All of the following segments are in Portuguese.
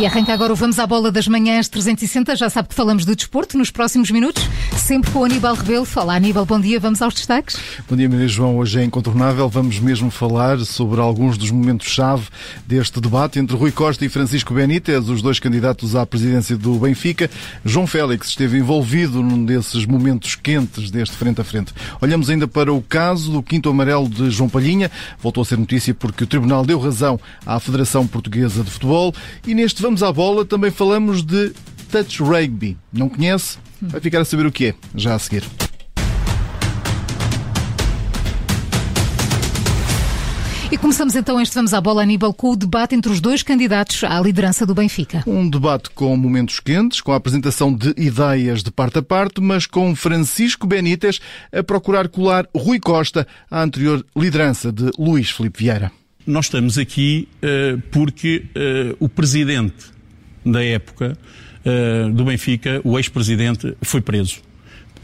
E arranca agora o Vamos à Bola das Manhãs 360. Já sabe que falamos do desporto nos próximos minutos, sempre com o Aníbal Rebelo. Fala, Aníbal, bom dia. Vamos aos destaques. Bom dia, Maria João. Hoje é incontornável. Vamos mesmo falar sobre alguns dos momentos-chave deste debate entre Rui Costa e Francisco Benítez, os dois candidatos à presidência do Benfica. João Félix esteve envolvido num desses momentos quentes deste frente a frente. Olhamos ainda para o caso do quinto amarelo de João Palhinha. Voltou a ser notícia porque o Tribunal deu razão à Federação Portuguesa de Futebol. E neste Vamos à Bola também falamos de touch rugby. Não conhece? Vai ficar a saber o que é, já a seguir. E começamos então este Vamos à Bola, Aníbal, com o debate entre os dois candidatos à liderança do Benfica. Um debate com momentos quentes, com a apresentação de ideias de parte a parte, mas com Francisco Benítez a procurar colar Rui Costa à anterior liderança de Luís Filipe Vieira. Nós estamos aqui uh, porque uh, o presidente da época uh, do Benfica, o ex-presidente, foi preso.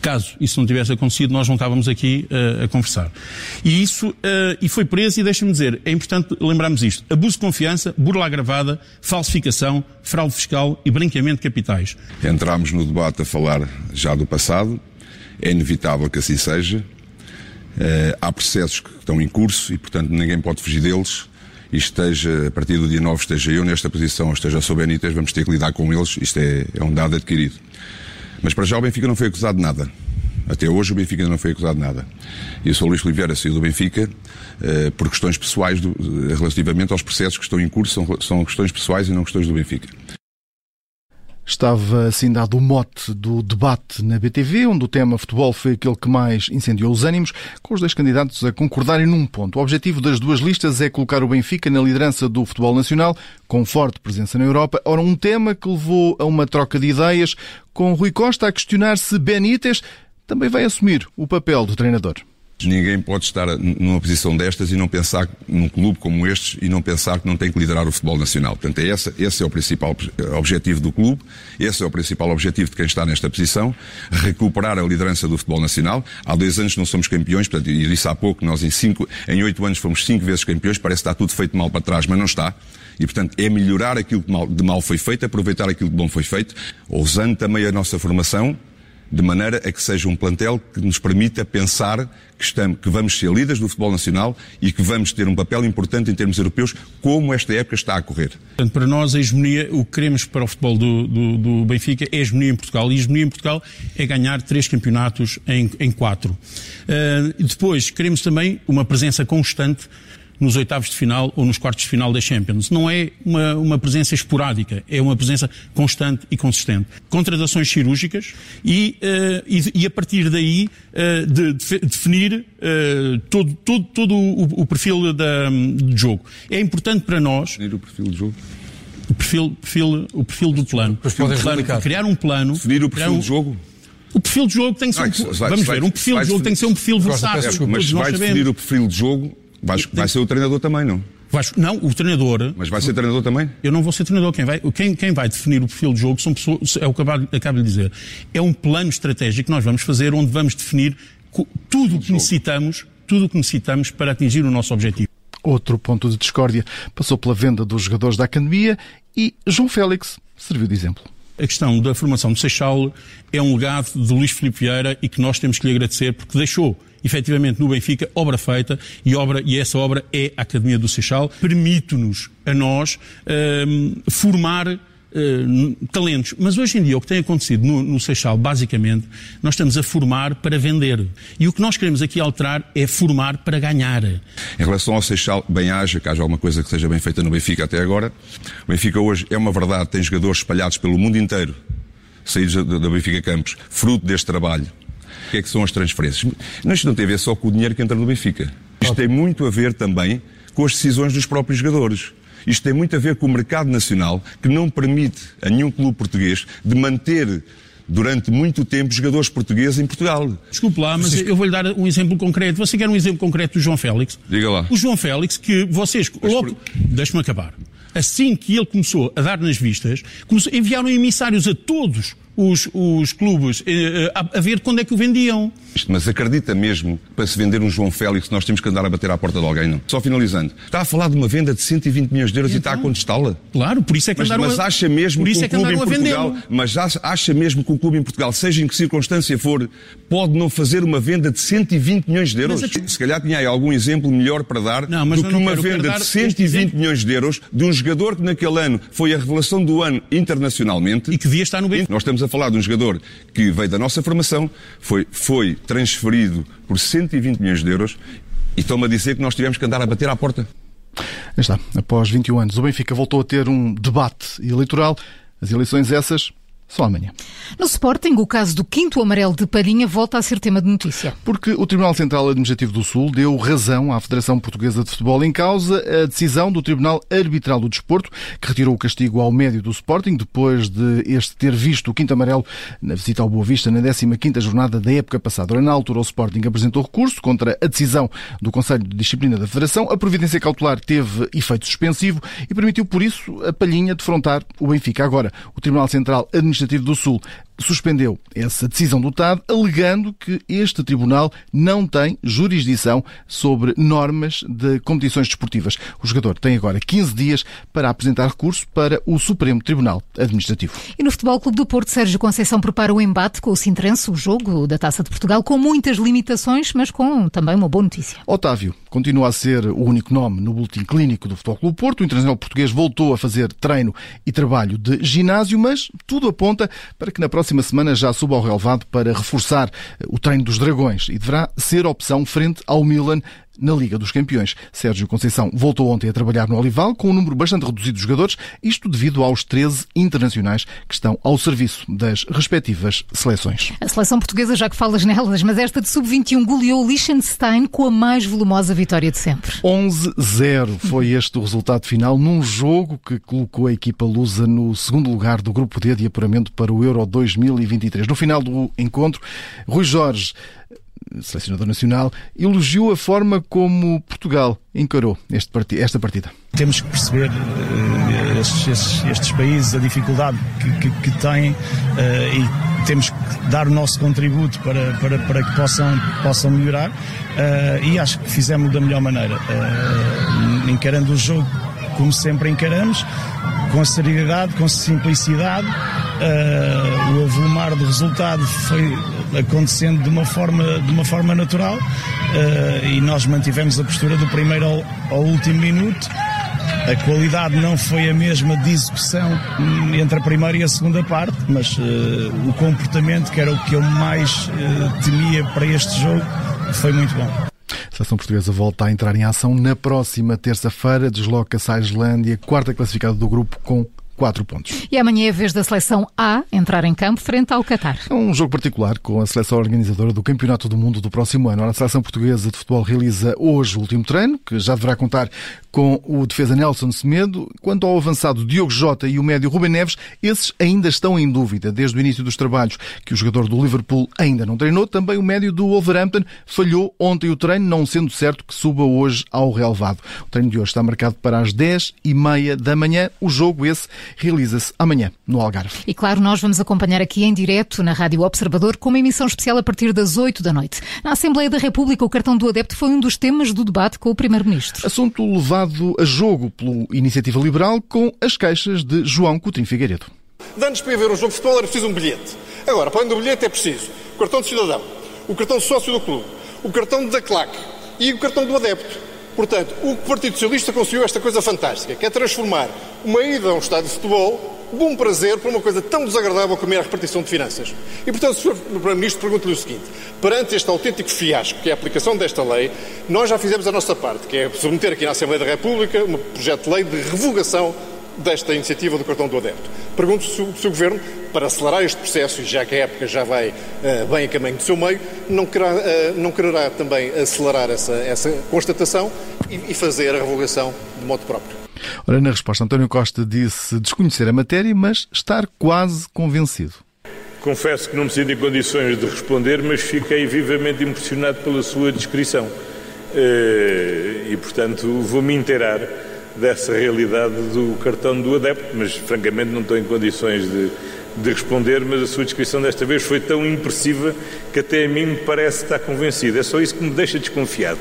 Caso isso não tivesse acontecido, nós não estávamos aqui a conversar. E isso, e foi preso, e deixa-me dizer, é importante lembrarmos isto. Abuso de confiança, burla agravada, falsificação, fraude fiscal e branqueamento de capitais. Entramos no debate a falar já do passado, é inevitável que assim seja, há processos que estão em curso e, portanto, ninguém pode fugir deles. E esteja, a partir do dia 9, esteja eu nesta posição, esteja o Benítez, vamos ter que lidar com eles. Isto é, é um dado adquirido. Mas para já o Benfica não foi acusado de nada. Até hoje o Benfica não foi acusado de nada. E eu sou Luís Oliveira, saí do Benfica uh, por questões pessoais do, relativamente aos processos que estão em curso, são, são questões pessoais e não questões do Benfica. Estava assim dado o mote do debate na BTV, onde o tema futebol foi aquele que mais incendiou os ânimos, com os dois candidatos a concordarem num ponto. O objetivo das duas listas é colocar o Benfica na liderança do futebol nacional, com forte presença na Europa. Ora, um tema que levou a uma troca de ideias, com Rui Costa a questionar se Benítez também vai assumir o papel do treinador. Ninguém pode estar numa posição destas e não pensar num clube como este e não pensar que não tem que liderar o futebol nacional. Portanto, é esse, esse é o principal objetivo do clube, esse é o principal objetivo de quem está nesta posição, recuperar a liderança do futebol nacional. Há dois anos não somos campeões, portanto, e disse há pouco, nós em, cinco, em oito anos fomos cinco vezes campeões, parece que está tudo feito mal para trás, mas não está. E, portanto, é melhorar aquilo que de mal foi feito, aproveitar aquilo que bom foi feito, usando também a nossa formação de maneira a que seja um plantel que nos permita pensar que, estamos, que vamos ser líderes do futebol nacional e que vamos ter um papel importante em termos europeus, como esta época está a correr. Portanto, para nós, a hegemonia, o que queremos para o futebol do, do, do Benfica é a hegemonia em Portugal. E a hegemonia em Portugal é ganhar três campeonatos em, em quatro. Uh, depois, queremos também uma presença constante nos oitavos de final ou nos quartos de final da Champions. Não é uma, uma presença esporádica, é uma presença constante e consistente. Contratações cirúrgicas e, uh, e, e, a partir daí uh, de, de, definir uh, todo, todo, todo o, o perfil da, do jogo. É importante para nós. Definir o perfil do jogo? O perfil, perfil, o perfil do plano. Perfil plano criar um plano. Definir o perfil um, do jogo? O perfil de jogo tem que ser. um, vamos ver, um perfil de jogo tem que ser um perfil versátil. Mas vai definir o perfil de jogo Vai, vai ser o treinador também, não? Não, o treinador. Mas vai ser treinador também? Eu não vou ser treinador. Quem vai, quem, quem vai definir o perfil de jogo são pessoas, é o que acabo, acabo de dizer. É um plano estratégico que nós vamos fazer onde vamos definir tudo o que necessitamos, tudo o que necessitamos para atingir o nosso objetivo. Outro ponto de discórdia passou pela venda dos jogadores da academia e João Félix serviu de exemplo. A questão da formação do Seixal é um legado de Luís Filipe Vieira e que nós temos que lhe agradecer porque deixou efetivamente no Benfica obra feita e, obra, e essa obra é a Academia do Seixal. Permite-nos a nós um, formar Uh, talentos. Mas hoje em dia o que tem acontecido no, no Seixal, basicamente, nós estamos a formar para vender. E o que nós queremos aqui alterar é formar para ganhar. Em relação ao Seixal, bem haja, que haja alguma coisa que seja bem feita no Benfica até agora. O Benfica hoje é uma verdade, tem jogadores espalhados pelo mundo inteiro, saídos da, da Benfica Campos, fruto deste trabalho. O que é que são as transferências? Isto não tem a ver só com o dinheiro que entra no Benfica. Isto tem muito a ver também com as decisões dos próprios jogadores. Isto tem muito a ver com o mercado nacional que não permite a nenhum clube português de manter durante muito tempo jogadores portugueses em Portugal. Desculpe lá, mas eu vou-lhe dar um exemplo concreto. Você quer um exemplo concreto do João Félix? Diga lá. O João Félix, que vocês logo... Por... Deixe-me acabar. Assim que ele começou a dar nas vistas, começou... enviaram emissários a todos os, os clubes eh, a, a, ver quando é que o vendiam. Mas acredita mesmo, para se vender um João Félix, nós temos que andar a bater à porta de alguém, não? Só finalizando. Está a falar de uma venda de 120 milhões de euros então, e está a então? contestá-la? Claro, por isso é que mas, andaram mas acha mesmo que, que um clube em Portugal, mas acha mesmo que um clube em Portugal, seja em que circunstância for, pode não fazer uma venda de 120 milhões de euros? Mas, se calhar tinha aí algum exemplo melhor para dar não, do que uma venda de 120 milhões de euros de um jogador que naquele ano foi a revelação do ano internacionalmente. E que devia estar no Benfica. Nós estamos a falar de um jogador que veio da nossa formação, foi, foi transferido por 120 milhões de euros e estão-me a dizer que nós tivemos que andar a bater à porta. Está. Após 21 anos, o Benfica voltou a ter um debate eleitoral. As eleições essas só amanhã. No Sporting, o caso do quinto amarelo de Palhinha volta a ser tema de notícia. Porque o Tribunal Central Administrativo do Sul deu razão à Federação Portuguesa de Futebol em causa a decisão do Tribunal Arbitral do Desporto, que retirou o castigo ao médio do Sporting depois de este ter visto o quinto amarelo na visita ao Boa Vista na 15ª jornada da época passada. Na altura, o Sporting apresentou recurso contra a decisão do Conselho de Disciplina da Federação. A providência cautelar teve efeito suspensivo e permitiu, por isso, a Palhinha defrontar o Benfica. Agora, o Tribunal Central Administrativo do Sul suspendeu essa decisão do TAD, alegando que este tribunal não tem jurisdição sobre normas de competições desportivas. O jogador tem agora 15 dias para apresentar recurso para o Supremo Tribunal Administrativo. E no Futebol Clube do Porto, Sérgio Conceição prepara o embate com o Sintrense, o jogo da Taça de Portugal, com muitas limitações, mas com também uma boa notícia. Otávio continua a ser o único nome no boletim clínico do Futebol Clube do Porto. O internacional português voltou a fazer treino e trabalho de ginásio, mas tudo aponta para que na próxima próxima semana já suba ao relevado para reforçar o treino dos Dragões e deverá ser opção frente ao Milan na Liga dos Campeões. Sérgio Conceição voltou ontem a trabalhar no Olival com um número bastante reduzido de jogadores, isto devido aos 13 internacionais que estão ao serviço das respectivas seleções. A seleção portuguesa, já que falas nelas, mas esta de sub-21 goleou Liechtenstein com a mais volumosa vitória de sempre. 11-0 foi este o resultado final num jogo que colocou a equipa lusa no segundo lugar do grupo D de apuramento para o Euro 2023. No final do encontro, Rui Jorge selecionador nacional, elogiou a forma como Portugal encarou este esta partida. Temos que perceber uh, estes, estes, estes, países, a dificuldade que, que, que têm uh, e temos que dar o nosso contributo para, para, para que possam, possam melhorar uh, e acho que fizemos da melhor maneira, encarando o jogo como sempre encaramos, com seriedade, com simplicidade. Uh, o avolumar do resultado foi acontecendo de uma forma, de uma forma natural uh, e nós mantivemos a postura do primeiro ao, ao último minuto. A qualidade não foi a mesma de execução entre a primeira e a segunda parte, mas uh, o comportamento, que era o que eu mais temia para este jogo, foi muito bom. Seleção portuguesa volta a entrar em ação na próxima terça-feira. Desloca-se à Islândia, quarta classificada do grupo, com quatro pontos. E amanhã é a vez da seleção A entrar em campo frente ao Qatar. É um jogo particular com a seleção organizadora do Campeonato do Mundo do próximo ano. A seleção portuguesa de futebol realiza hoje o último treino, que já deverá contar com o defesa Nelson Semedo. Quanto ao avançado Diogo Jota e o médio Rubem Neves, esses ainda estão em dúvida desde o início dos trabalhos, que o jogador do Liverpool ainda não treinou. Também o médio do Wolverhampton falhou ontem o treino, não sendo certo que suba hoje ao relevado. O treino de hoje está marcado para as 10 e meia da manhã. O jogo esse realiza-se amanhã, no Algarve. E claro, nós vamos acompanhar aqui em direto na Rádio Observador com uma emissão especial a partir das 8 da noite. Na Assembleia da República, o cartão do adepto foi um dos temas do debate com o Primeiro-Ministro. Assunto levado a jogo pelo Iniciativa Liberal com as queixas de João Coutinho Figueiredo. Antes para ir ver um jogo de futebol era preciso um bilhete. Agora, para além do bilhete é preciso o cartão de cidadão, o cartão de sócio do clube, o cartão da claque e o cartão do adepto. Portanto, o Partido Socialista conseguiu esta coisa fantástica, que é transformar uma ida a um estádio de futebol um prazer para uma coisa tão desagradável como é a repartição de finanças. E, portanto, Sr. Primeiro-Ministro, pergunto-lhe o seguinte: perante este autêntico fiasco que é a aplicação desta lei, nós já fizemos a nossa parte, que é submeter aqui na Assembleia da República um projeto de lei de revogação desta iniciativa do cartão do adepto. Pergunto se o, se o Governo, para acelerar este processo, e já que a época já vai uh, bem a caminho do seu meio, não quererá, uh, não quererá também acelerar essa, essa constatação e, e fazer a revogação de modo próprio. Ora, na resposta, António Costa disse desconhecer a matéria, mas estar quase convencido. Confesso que não me sinto em condições de responder, mas fiquei vivamente impressionado pela sua descrição. Eh, e, portanto, vou-me inteirar dessa realidade do cartão do adepto, mas francamente não estou em condições de de responder, mas a sua descrição desta vez foi tão impressiva que até a mim me parece estar convencido. É só isso que me deixa desconfiado.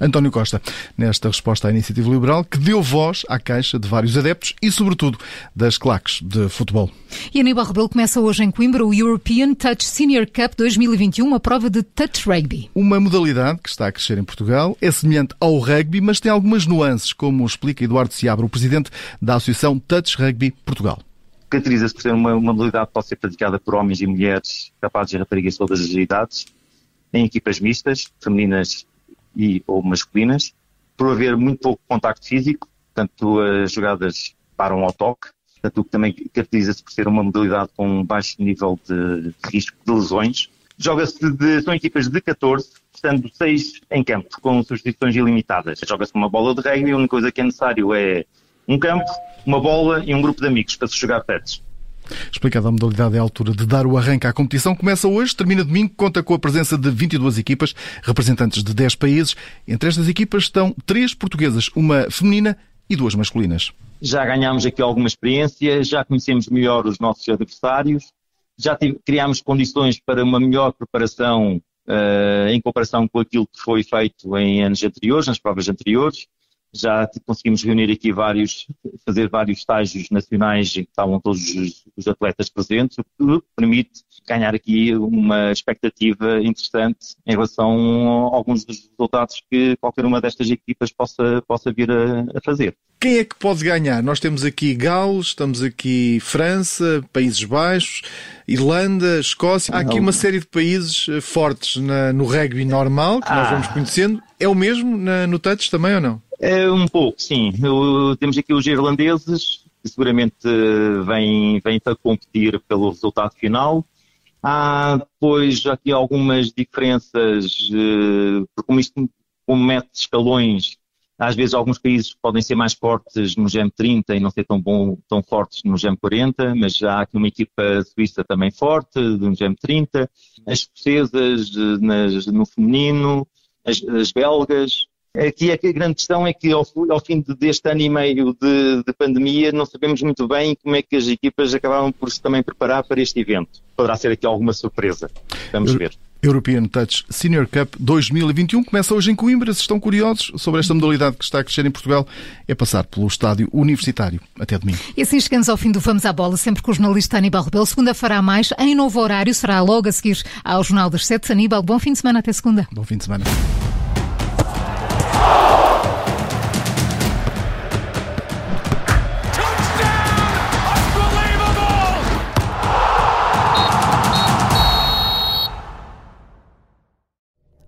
António Costa, nesta resposta à iniciativa liberal, que deu voz à queixa de vários adeptos e, sobretudo, das claques de futebol. E Aníbal Rebelo começa hoje em Coimbra o European Touch Senior Cup 2021, uma prova de touch rugby. Uma modalidade que está a crescer em Portugal, é semelhante ao rugby, mas tem algumas nuances, como explica Eduardo Seabra, o presidente da Associação Touch Rugby Portugal caracteriza-se por ser uma, uma modalidade que pode ser praticada por homens e mulheres capazes de raparigas de todas as idades, em equipas mistas, femininas e ou masculinas, por haver muito pouco contacto físico, portanto as jogadas param ao toque, portanto o que também caracteriza-se por ser uma modalidade com baixo nível de risco de lesões. Joga-se são equipas de 14, estando 6 em campo, com substituições ilimitadas. Joga-se uma bola de rugby, a única coisa que é necessário é um campo, uma bola e um grupo de amigos para se jogar pets. Explicada a modalidade, é a altura de dar o arranque à competição. Começa hoje, termina domingo, conta com a presença de 22 equipas, representantes de 10 países. Entre estas equipas estão três portuguesas, uma feminina e duas masculinas. Já ganhámos aqui alguma experiência, já conhecemos melhor os nossos adversários, já criámos condições para uma melhor preparação uh, em comparação com aquilo que foi feito em anos anteriores, nas provas anteriores já conseguimos reunir aqui vários, fazer vários estágios nacionais em que estavam todos os, os, atletas presentes, o que permite ganhar aqui uma expectativa interessante em relação a alguns dos resultados que qualquer uma destas equipas possa, possa vir a, a fazer. Quem é que pode ganhar? Nós temos aqui Gales, estamos aqui França, Países Baixos, Irlanda, Escócia. Há aqui uma série de países eh, fortes na, no rugby normal que ah. nós vamos conhecendo. É o mesmo na, no touch também ou não? É um pouco, sim. Eu, temos aqui os irlandeses, que seguramente eh, vêm, vêm para competir pelo resultado final. Há depois aqui algumas diferenças, eh, porque como isto como mete escalões, às vezes alguns países podem ser mais fortes no GEM 30 e não ser tão, bom, tão fortes no GEM 40, mas há aqui uma equipa suíça também forte, no GEM 30, as escocesas eh, nas, no feminino, as, as belgas, Aqui a grande questão é que ao, ao fim deste ano e meio de, de, pandemia não sabemos muito bem como é que as equipas acabaram por se também preparar para este evento. Poderá ser aqui alguma surpresa. Vamos ver. European Touch Senior Cup 2021 começa hoje em Coimbra. Se estão curiosos sobre esta modalidade que está a crescer em Portugal, é passar pelo estádio universitário. Até domingo. E assim chegamos ao fim do Vamos à Bola, sempre com o jornalista Aníbal Rebelo. Segunda-feira a mais, em novo horário, será logo a seguir ao Jornal das Sete. Aníbal, bom fim de semana, até segunda. Bom fim de semana.